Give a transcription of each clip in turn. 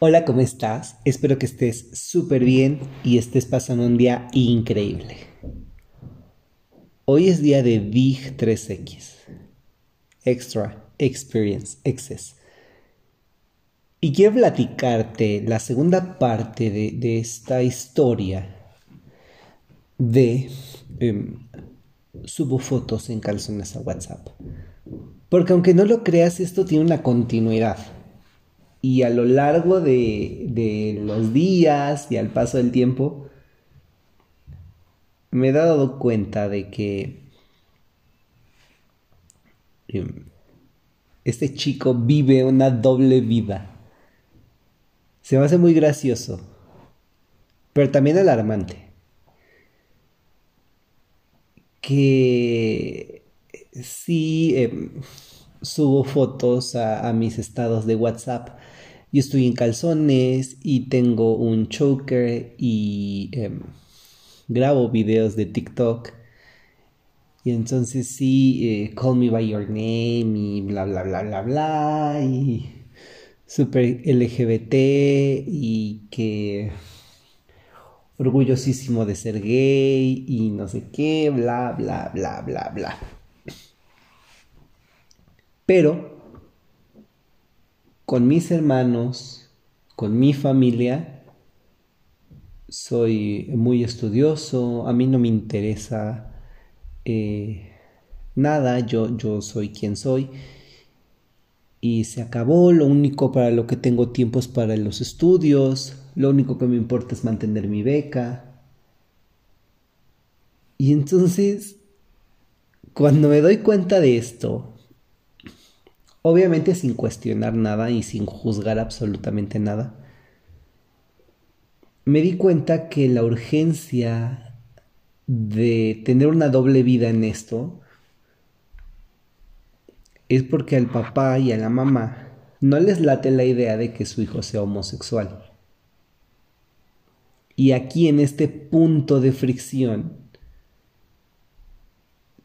Hola, ¿cómo estás? Espero que estés súper bien y estés pasando un día increíble. Hoy es día de Big 3X. Extra, Experience, Excess. Y quiero platicarte la segunda parte de, esta historia de em, subo fotos en calzones a WhatsApp. Porque aunque no lo creas, esto tiene una continuidad. Y a lo largo de, los días y al paso del tiempo, me he dado cuenta de que em, este chico vive una doble vida. Se me hace muy gracioso, pero también alarmante. Que sí em, subo fotos a, mis estados de WhatsApp. Yo estoy en calzones y tengo un choker y em, grabo videos de TikTok. Y entonces sí, eh, call me by your name y bla bla bla bla bla y super LGBT y que orgullosísimo de ser gay y no sé qué, bla bla bla bla bla. Pero con mis hermanos, con mi familia, soy muy estudioso, a mí no me interesa eh, nada, yo, yo soy quien soy y se acabó, lo único para lo que tengo tiempo es para los estudios, lo único que me importa es mantener mi beca. Y entonces, cuando me doy cuenta de esto, Obviamente sin cuestionar nada y sin juzgar absolutamente nada. Me di cuenta que la urgencia de tener una doble vida en esto es porque al papá y a la mamá no les late la idea de que su hijo sea homosexual. Y aquí en este punto de fricción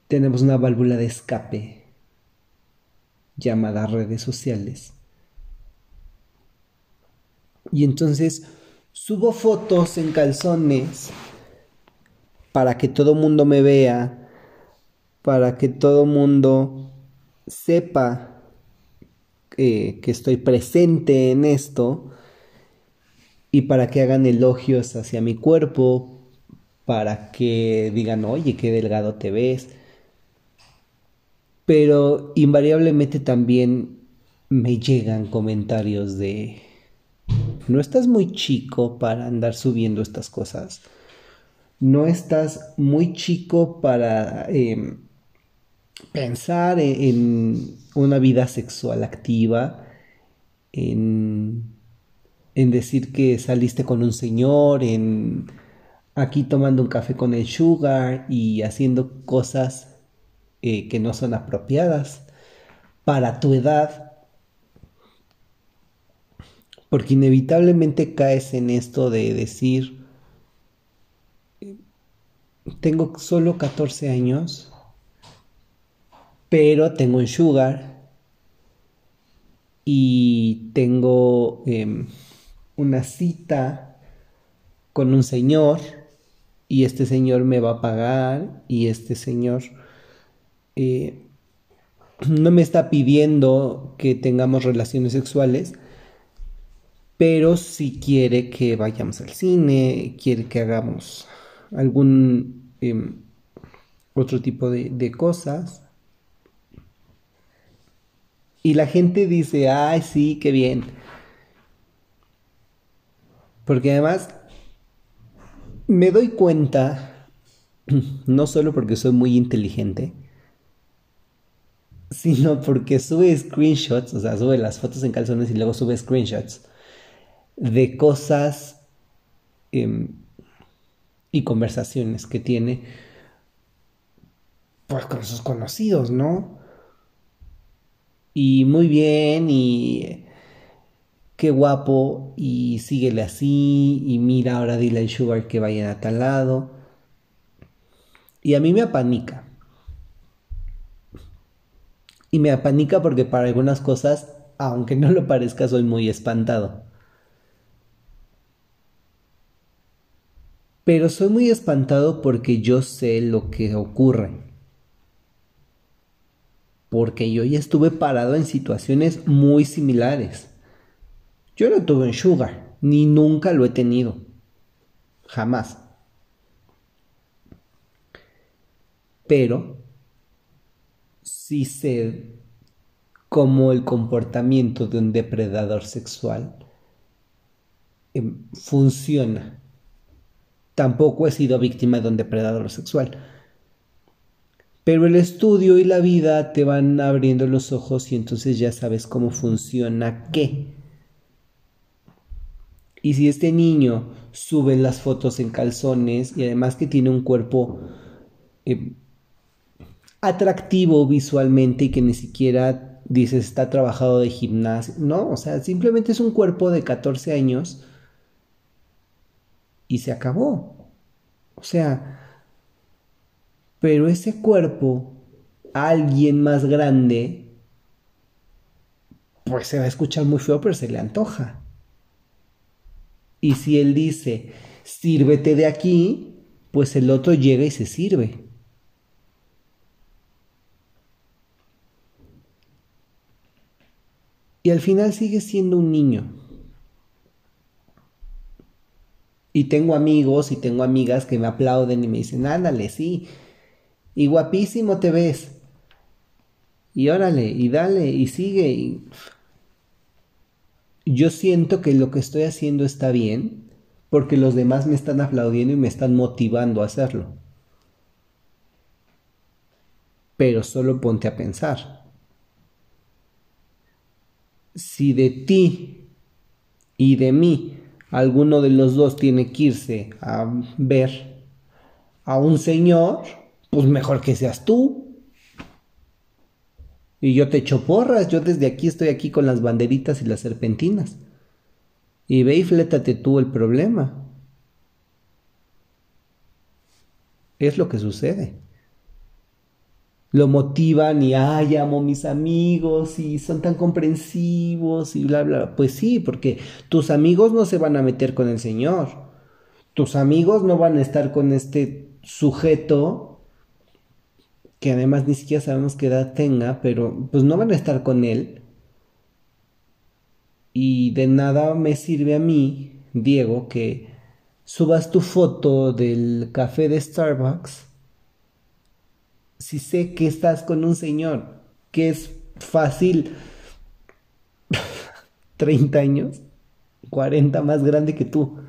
tenemos una válvula de escape llamadas redes sociales. Y entonces subo fotos en calzones para que todo mundo me vea, para que todo mundo sepa que estoy presente en esto y para que hagan elogios hacia mi cuerpo, para que digan, oye, qué delgado te ves, pero invariablemente también me llegan comentarios de, no estás muy chico para andar subiendo estas cosas, no estás muy chico para em, pensar e-, en, una vida sexual activa, en, en decir que saliste con un señor, en aquí tomando un café con el sugar y haciendo cosas eh, que no son apropiadas para tu edad. Porque inevitablemente caes en esto de decir, tengo solo 14 años, pero tengo un sugar y tengo em, una cita con un señor y este señor me va a pagar y este señor eh, no me está pidiendo que tengamos relaciones sexuales, pero si quiere que vayamos al cine, quiere que hagamos algún em, otro tipo de, de cosas. Y la gente dice, ay, sí, qué bien. Porque además me doy cuenta, no solo porque soy muy inteligente, sino porque sube screenshots, o sea, sube las fotos en calzones y luego sube screenshots de cosas em, y conversaciones que tiene pues con sus conocidos, ¿no? Y muy bien, y qué guapo, y síguele así, y mira, ahora dile al Sugar que vayan a tal lado. Y a mí me apanica y me apanica porque para algunas cosas, aunque no lo parezca, soy muy espantado. Pero soy muy espantado porque yo sé lo que ocurre. Porque yo ya estuve parado en situaciones muy similares. Yo no tuve en Sugar, ni nunca lo he tenido. Jamás. Pero sí sé cómo el comportamiento de un depredador sexual em, funciona. Tampoco he sido víctima de un depredador sexual. Pero el estudio y la vida te van abriendo los ojos y entonces ya sabes cómo funciona qué. Y si este niño sube las fotos en calzones y además que tiene un cuerpo em, atractivo visualmente y que ni siquiera dices está trabajado de gimnasio, no, o sea, simplemente es un cuerpo de 14 años y se acabó. O sea, pero ese cuerpo, alguien más grande, pues se va a escuchar muy feo, pero se le antoja. Y si él dice, sírvete de aquí, pues el otro llega y se sirve. Y al final sigue siendo un niño. Y tengo amigos y tengo amigas que me aplauden y me dicen, ándale, sí. Y guapísimo te ves. Y órale, y dale, y sigue. Yo siento que lo que estoy haciendo está bien porque los demás me están aplaudiendo y me están motivando a hacerlo. Pero solo ponte a pensar. Si de ti y de mí alguno de los dos tiene que irse a ver a un señor, pues mejor que seas tú. Y yo te echo porras, yo desde aquí estoy aquí con las banderitas y las serpentinas. Y ve y flétate tú el problema. Es lo que sucede. Lo motivan y, ay, amo a mis amigos y son tan comprensivos y bla, bla. Pues sí, porque tus amigos no se van a meter con el Señor. Tus amigos no van a estar con este sujeto que además ni siquiera sabemos qué edad tenga, pero pues no van a estar con él. Y de nada me sirve a mí, Diego, que subas tu foto del café de Starbucks si sé que estás con un señor que es fácil 30 años, 40 más grande que tú.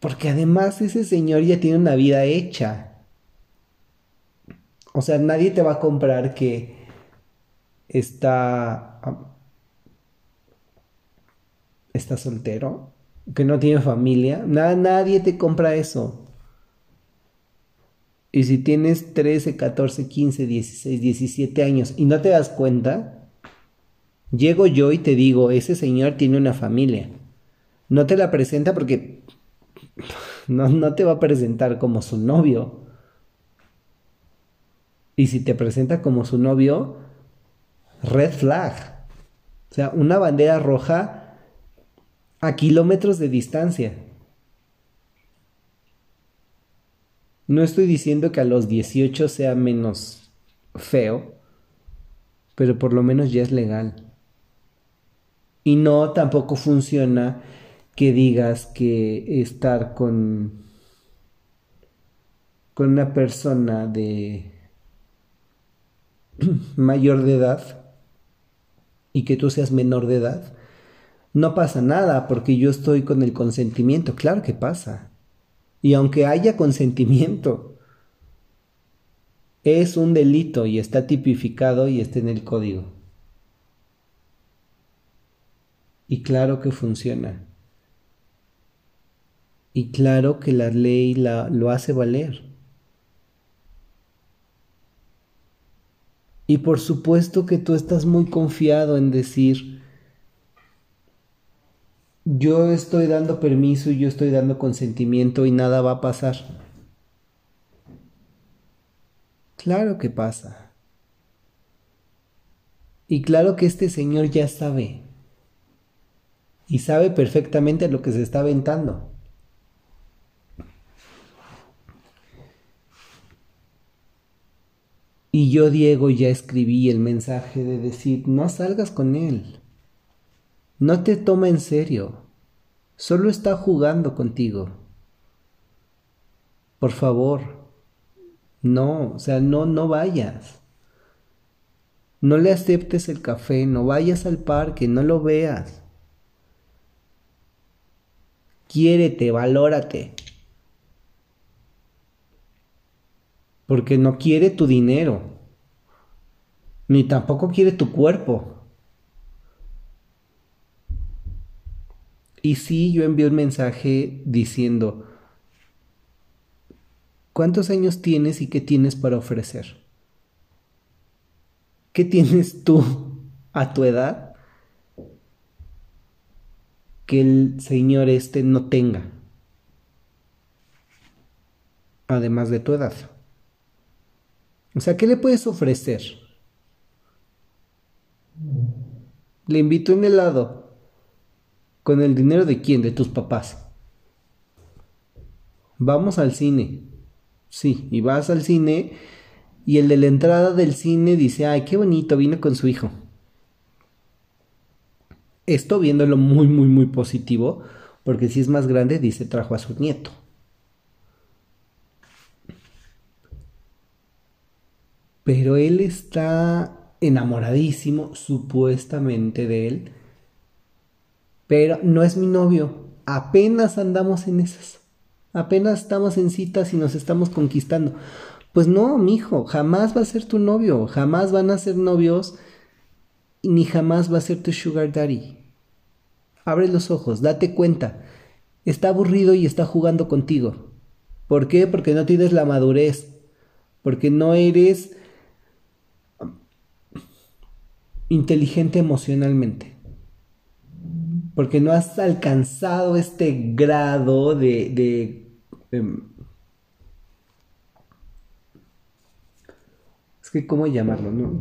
Porque además ese señor ya tiene una vida hecha. O sea, nadie te va a comprar que está está soltero, que no tiene familia. nadie te compra eso. Y si tienes 13, 14, 15, 16, 17 años y no te das cuenta, llego yo y te digo, ese señor tiene una familia. No te la presenta porque no, no te va a presentar como su novio. Y si te presenta como su novio, red flag. O sea, una bandera roja a kilómetros de distancia. No estoy diciendo que a los 18 sea menos feo, pero por lo menos ya es legal. Y no tampoco funciona que digas que estar con con una persona de mayor de edad y que tú seas menor de edad, no pasa nada porque yo estoy con el consentimiento. Claro que pasa. Y aunque haya consentimiento, es un delito y está tipificado y está en el código. Y claro que funciona. Y claro que la ley lo hace valer. Y por supuesto que tú estás muy confiado en decir, yo estoy dando permiso y yo estoy dando consentimiento y nada va a pasar. Claro que pasa. Y claro que este señor ya sabe. y sabe perfectamente lo que se está aventando. Y yo, Diego, ya escribí el mensaje de decir, no salgas con él. No te toma en serio. Solo está jugando contigo. Por favor. No, o sea, no, no vayas. No le aceptes el café, no vayas al parque, no lo veas. Quiérete, valórate. porque no quiere tu dinero, ni tampoco quiere tu cuerpo. Y sí, yo envié un mensaje diciendo, ¿cuántos años tienes y qué tienes para ofrecer? ¿Qué tienes tú a tu edad que el Señor este no tenga? Además de tu edad. O sea, ¿qué le puedes ofrecer? Le invito un helado. ¿Con el dinero de quién? De tus papás. Vamos al cine. Sí, y vas al cine y el de la entrada del cine dice, ay, qué bonito, vino con su hijo. Esto viéndolo muy, muy, muy positivo, porque si es más grande, dice, trajo a su nieto. pero él está enamoradísimo supuestamente de él, pero no es mi novio, apenas andamos en esas, apenas estamos en citas y nos estamos conquistando. Pues no, mi hijo, jamás va a ser tu novio, jamás van a ser novios, ni jamás va a ser tu sugar daddy. Abre los ojos, date cuenta, está aburrido y está jugando contigo. ¿Por qué? Porque no tienes la madurez, porque no eres inteligente emocionalmente. Porque no has alcanzado este grado de... de em, es que, ¿cómo llamarlo? No,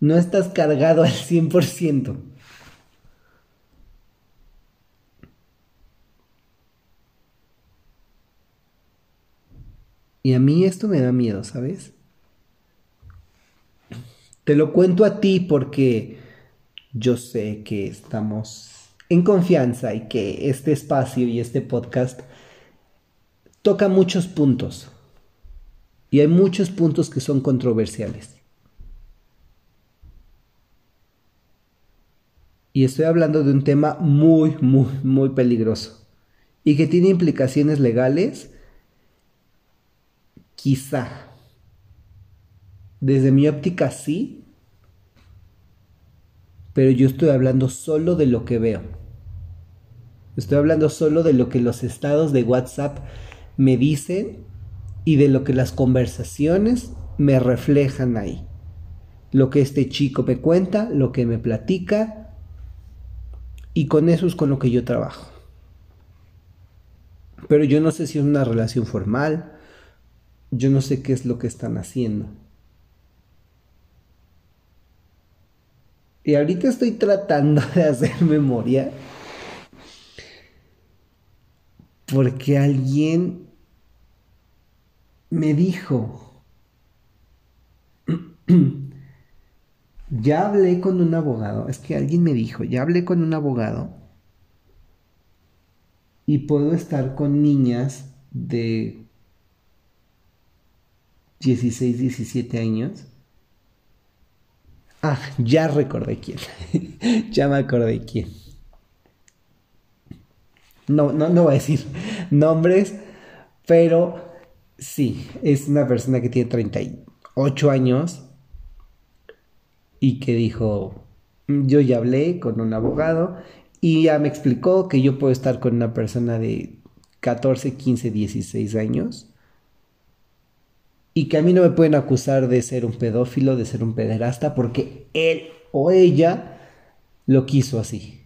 no estás cargado al 100%. Y a mí esto me da miedo, ¿sabes? Te lo cuento a ti porque yo sé que estamos en confianza y que este espacio y este podcast toca muchos puntos. Y hay muchos puntos que son controversiales. Y estoy hablando de un tema muy, muy, muy peligroso. Y que tiene implicaciones legales. Quizá desde mi óptica sí, pero yo estoy hablando solo de lo que veo. Estoy hablando solo de lo que los estados de WhatsApp me dicen y de lo que las conversaciones me reflejan ahí. Lo que este chico me cuenta, lo que me platica y con eso es con lo que yo trabajo. Pero yo no sé si es una relación formal, yo no sé qué es lo que están haciendo. Y ahorita estoy tratando de hacer memoria. Porque alguien me dijo, ya hablé con un abogado, es que alguien me dijo, ya hablé con un abogado y puedo estar con niñas de 16, 17 años Ah, ya recordé quién. ya me acordé quién. No, no, no voy a decir nombres, pero sí, es una persona que tiene 38 años y que dijo, yo ya hablé con un abogado y ya me explicó que yo puedo estar con una persona de 14, 15, 16 años y que a mí no me pueden acusar de ser un pedófilo, de ser un pederasta, porque él o ella lo quiso así.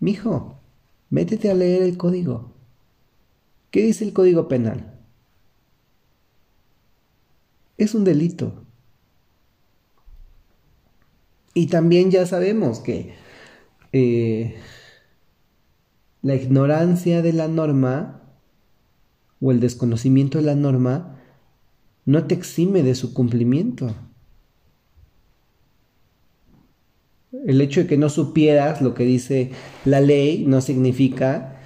Mijo, métete a leer el código. ¿Qué dice el código penal? Es un delito. Y también ya sabemos que eh, la ignorancia de la norma o el desconocimiento de la norma no te exime de su cumplimiento. El hecho de que no supieras lo que dice la ley no significa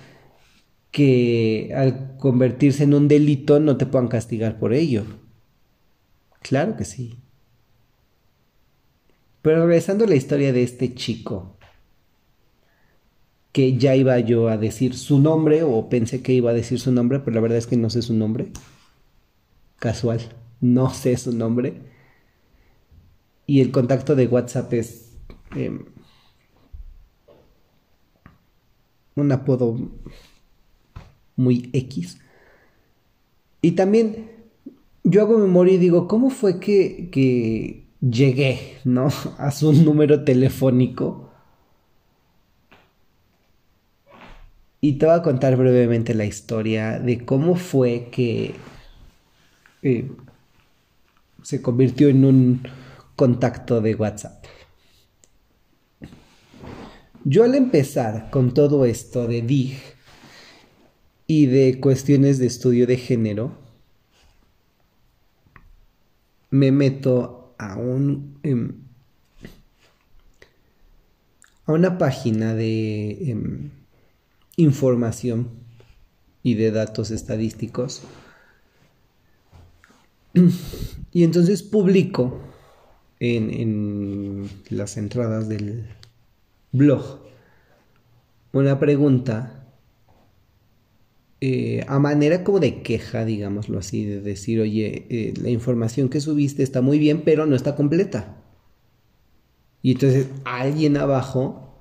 que al convertirse en un delito no te puedan castigar por ello. Claro que sí. Pero regresando a la historia de este chico, que ya iba yo a decir su nombre o pensé que iba a decir su nombre, pero la verdad es que no sé su nombre. Casual, no sé su nombre. Y el contacto de WhatsApp es em, un apodo muy X. Y también yo hago memoria y digo, ¿cómo fue que, que llegué, ¿no? A su número telefónico Y te voy a contar brevemente la historia de cómo fue que eh, se convirtió en un contacto de WhatsApp. Yo al empezar con todo esto de DIG y de cuestiones de estudio de género, me meto a un em, a una página de em, información y de datos estadísticos. Y entonces publico en, las entradas del blog una pregunta eh, a manera como de queja, digámoslo así, de decir, oye, eh, la información que subiste está muy bien, pero no está completa. Y entonces alguien abajo,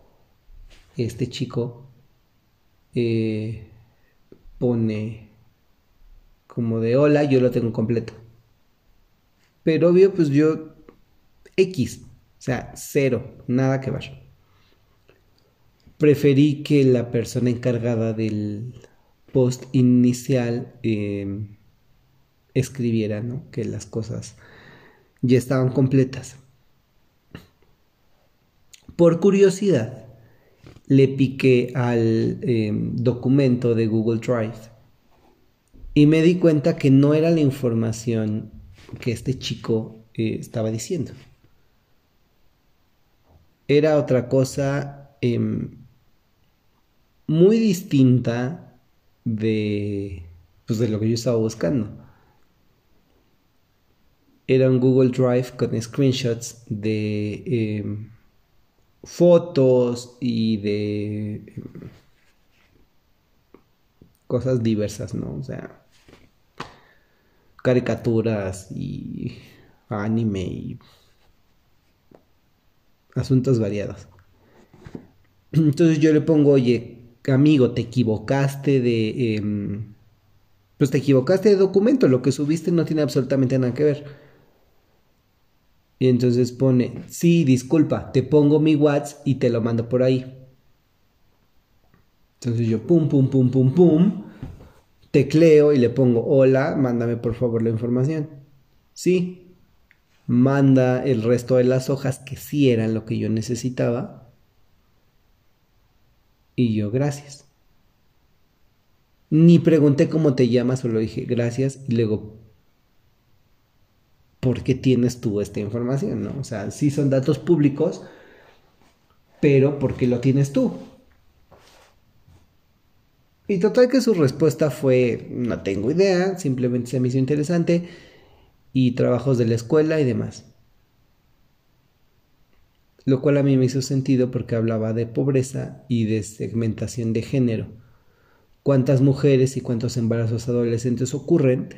este chico, eh, pone como de hola, yo lo tengo completo. Pero obvio, pues yo X, o sea, cero, nada que ver. Preferí que la persona encargada del post inicial em, escribiera, ¿no? Que las cosas ya estaban completas. Por curiosidad, le piqué al em, documento de Google Drive y me di cuenta que no era la información que este chico eh, estaba diciendo. Era otra cosa em, muy distinta de, pues, de lo que yo estaba buscando. Era un Google Drive con screenshots de em, fotos y de cosas diversas, ¿no? O sea, caricaturas y anime y asuntos variados. Entonces yo le pongo, oye, amigo, te equivocaste de... Em, pues te equivocaste de documento, lo que subiste no tiene absolutamente nada que ver. Y entonces pone, sí, disculpa, te pongo mi WhatsApp y te lo mando por ahí. Entonces yo pum, pum, pum, pum, pum, tecleo y le pongo, hola, mándame por favor la información. Sí, manda el resto de las hojas que sí eran lo que yo necesitaba. Y yo, gracias. Ni pregunté cómo te llamas, solo dije gracias y luego ¿por qué tienes tú esta información? ¿no? O sea, sí son datos públicos, pero ¿por qué lo tienes tú? Y total que su respuesta fue, no tengo idea, simplemente se me hizo interesante y trabajos de la escuela y demás. Lo cual a mí me hizo sentido porque hablaba de pobreza y de segmentación de género. Cuántas mujeres y cuántos embarazos adolescentes ocurren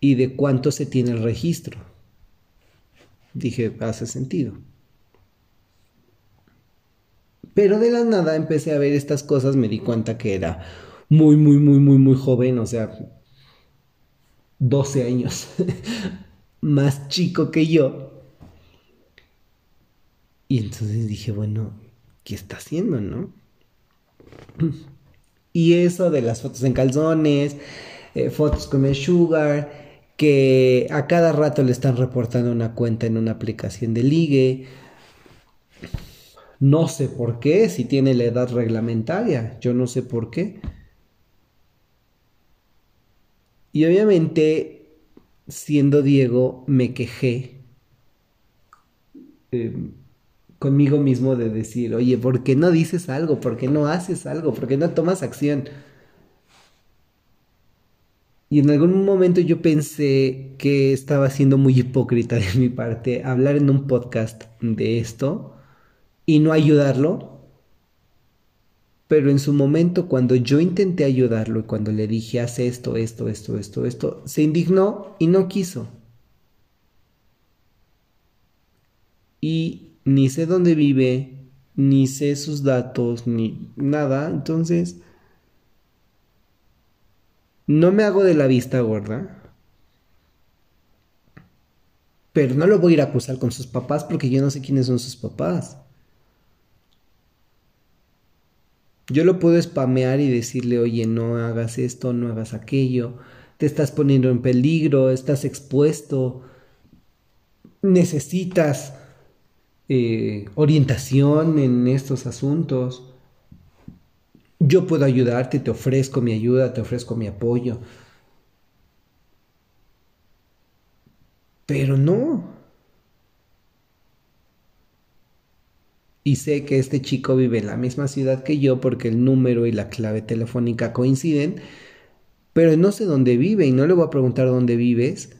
y de cuánto se tiene el registro dije, hace sentido. Pero de la nada empecé a ver estas cosas, me di cuenta que era muy, muy, muy, muy, muy joven, o sea, 12 años más chico que yo. Y entonces dije, bueno, ¿qué está haciendo, no? Y eso de las fotos en calzones, eh, fotos con el sugar, que a cada rato le están reportando una cuenta en una aplicación de ligue. No sé por qué, si tiene la edad reglamentaria, yo no sé por qué. Y obviamente, siendo Diego, me quejé em, conmigo mismo de decir, oye, ¿por qué no dices algo? ¿Por qué no haces algo? ¿Por qué no tomas acción? Y en algún momento yo pensé que estaba siendo muy hipócrita de mi parte hablar en un podcast de esto y no ayudarlo. Pero en su momento, cuando yo intenté ayudarlo y cuando le dije, haz esto, esto, esto, esto, esto, se indignó y no quiso. Y ni sé dónde vive, ni sé sus datos, ni nada. Entonces no me hago de la vista gorda. Pero no lo voy a ir a acusar con sus papás porque yo no sé quiénes son sus papás. Yo lo puedo spamear y decirle, oye, no hagas esto, no hagas aquello, te estás poniendo en peligro, estás expuesto, necesitas eh, orientación en estos asuntos yo puedo ayudarte, te ofrezco mi ayuda, te ofrezco mi apoyo. Pero no. Y sé que este chico vive en la misma ciudad que yo porque el número y la clave telefónica coinciden, pero no sé dónde vive y no le voy a preguntar dónde vives,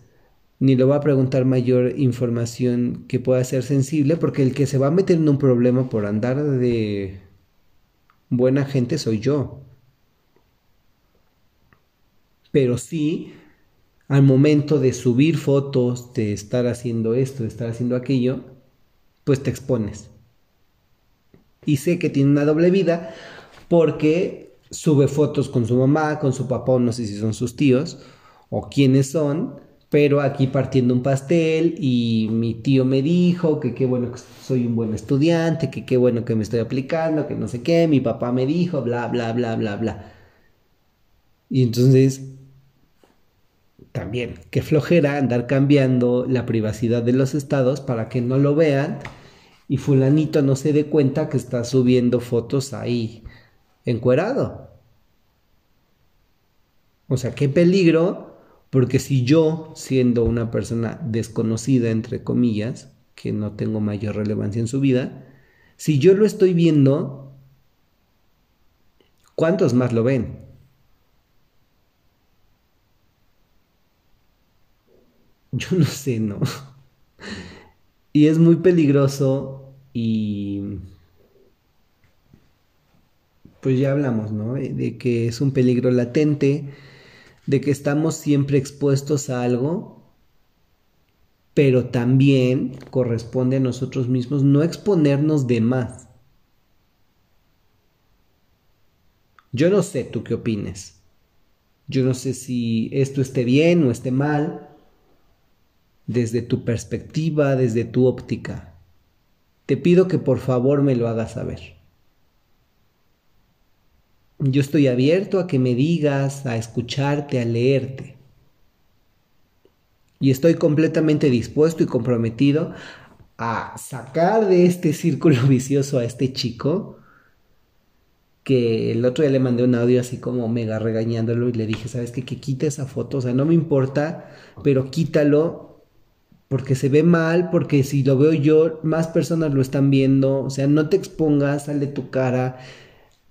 ni le voy a preguntar mayor información que pueda ser sensible, porque el que se va a meter en un problema por andar de buena gente soy yo. Pero sí, al momento de subir fotos, de estar haciendo esto, de estar haciendo aquello, pues te expones. Y sé que tiene una doble vida porque sube fotos con su mamá, con su papá, no sé si son sus tíos o quiénes son, pero aquí partiendo un pastel y mi tío me dijo que qué bueno que soy un buen estudiante, que qué bueno que me estoy aplicando, que no sé qué, mi papá me dijo, bla, bla, bla, bla, bla. Y entonces, también, qué flojera andar cambiando la privacidad de los estados para que no lo vean y fulanito no se dé cuenta que está subiendo fotos ahí encuerado. O sea, qué peligro porque si yo, siendo una persona desconocida, entre comillas, que no tengo mayor relevancia en su vida, si yo lo estoy viendo, ¿cuántos más lo ven? Yo no sé, ¿no? Y es muy peligroso y... Pues ya hablamos, ¿no? De que es un peligro latente de que estamos siempre expuestos a algo, pero también corresponde a nosotros mismos no exponernos de más. Yo no sé tú qué opines. Yo no sé si esto esté bien o esté mal desde tu perspectiva, desde tu óptica. Te pido que por favor me lo hagas saber. Yo estoy abierto a que me digas, a escucharte, a leerte. Y estoy completamente dispuesto y comprometido a sacar de este círculo vicioso a este chico que el otro día le mandé un audio así como mega regañándolo y le dije, ¿sabes qué? Que quite esa foto, o sea, no me importa, pero quítalo porque se ve mal, porque si lo veo yo, más personas lo están viendo, o sea, no te expongas, sal de tu cara,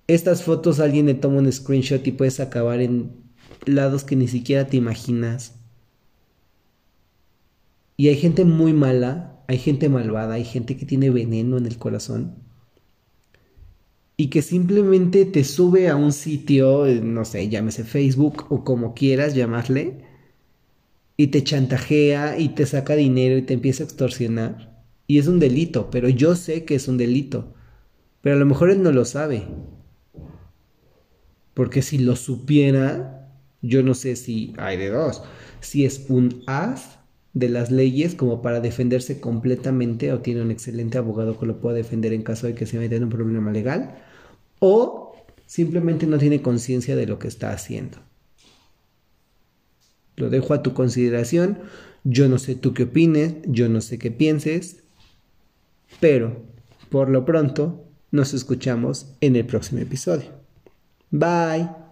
estas fotos alguien le toma un screenshot y puedes acabar en lados que ni siquiera te imaginas. Y hay gente muy mala, hay gente malvada, hay gente que tiene veneno en el corazón. Y que simplemente te sube a un sitio, no sé, llámese Facebook o como quieras llamarle, y te chantajea y te saca dinero y te empieza a extorsionar. Y es un delito, pero yo sé que es un delito. Pero a lo mejor él no lo sabe. Porque si lo supiera, yo no sé si hay de dos. Si es un as de las leyes como para defenderse completamente o tiene un excelente abogado que lo pueda defender en caso de que se meta en un problema legal. O simplemente no tiene conciencia de lo que está haciendo. Lo dejo a tu consideración. Yo no sé tú qué opines, yo no sé qué pienses, pero Por lo pronto, nos escuchamos en el próximo episodio. Bye.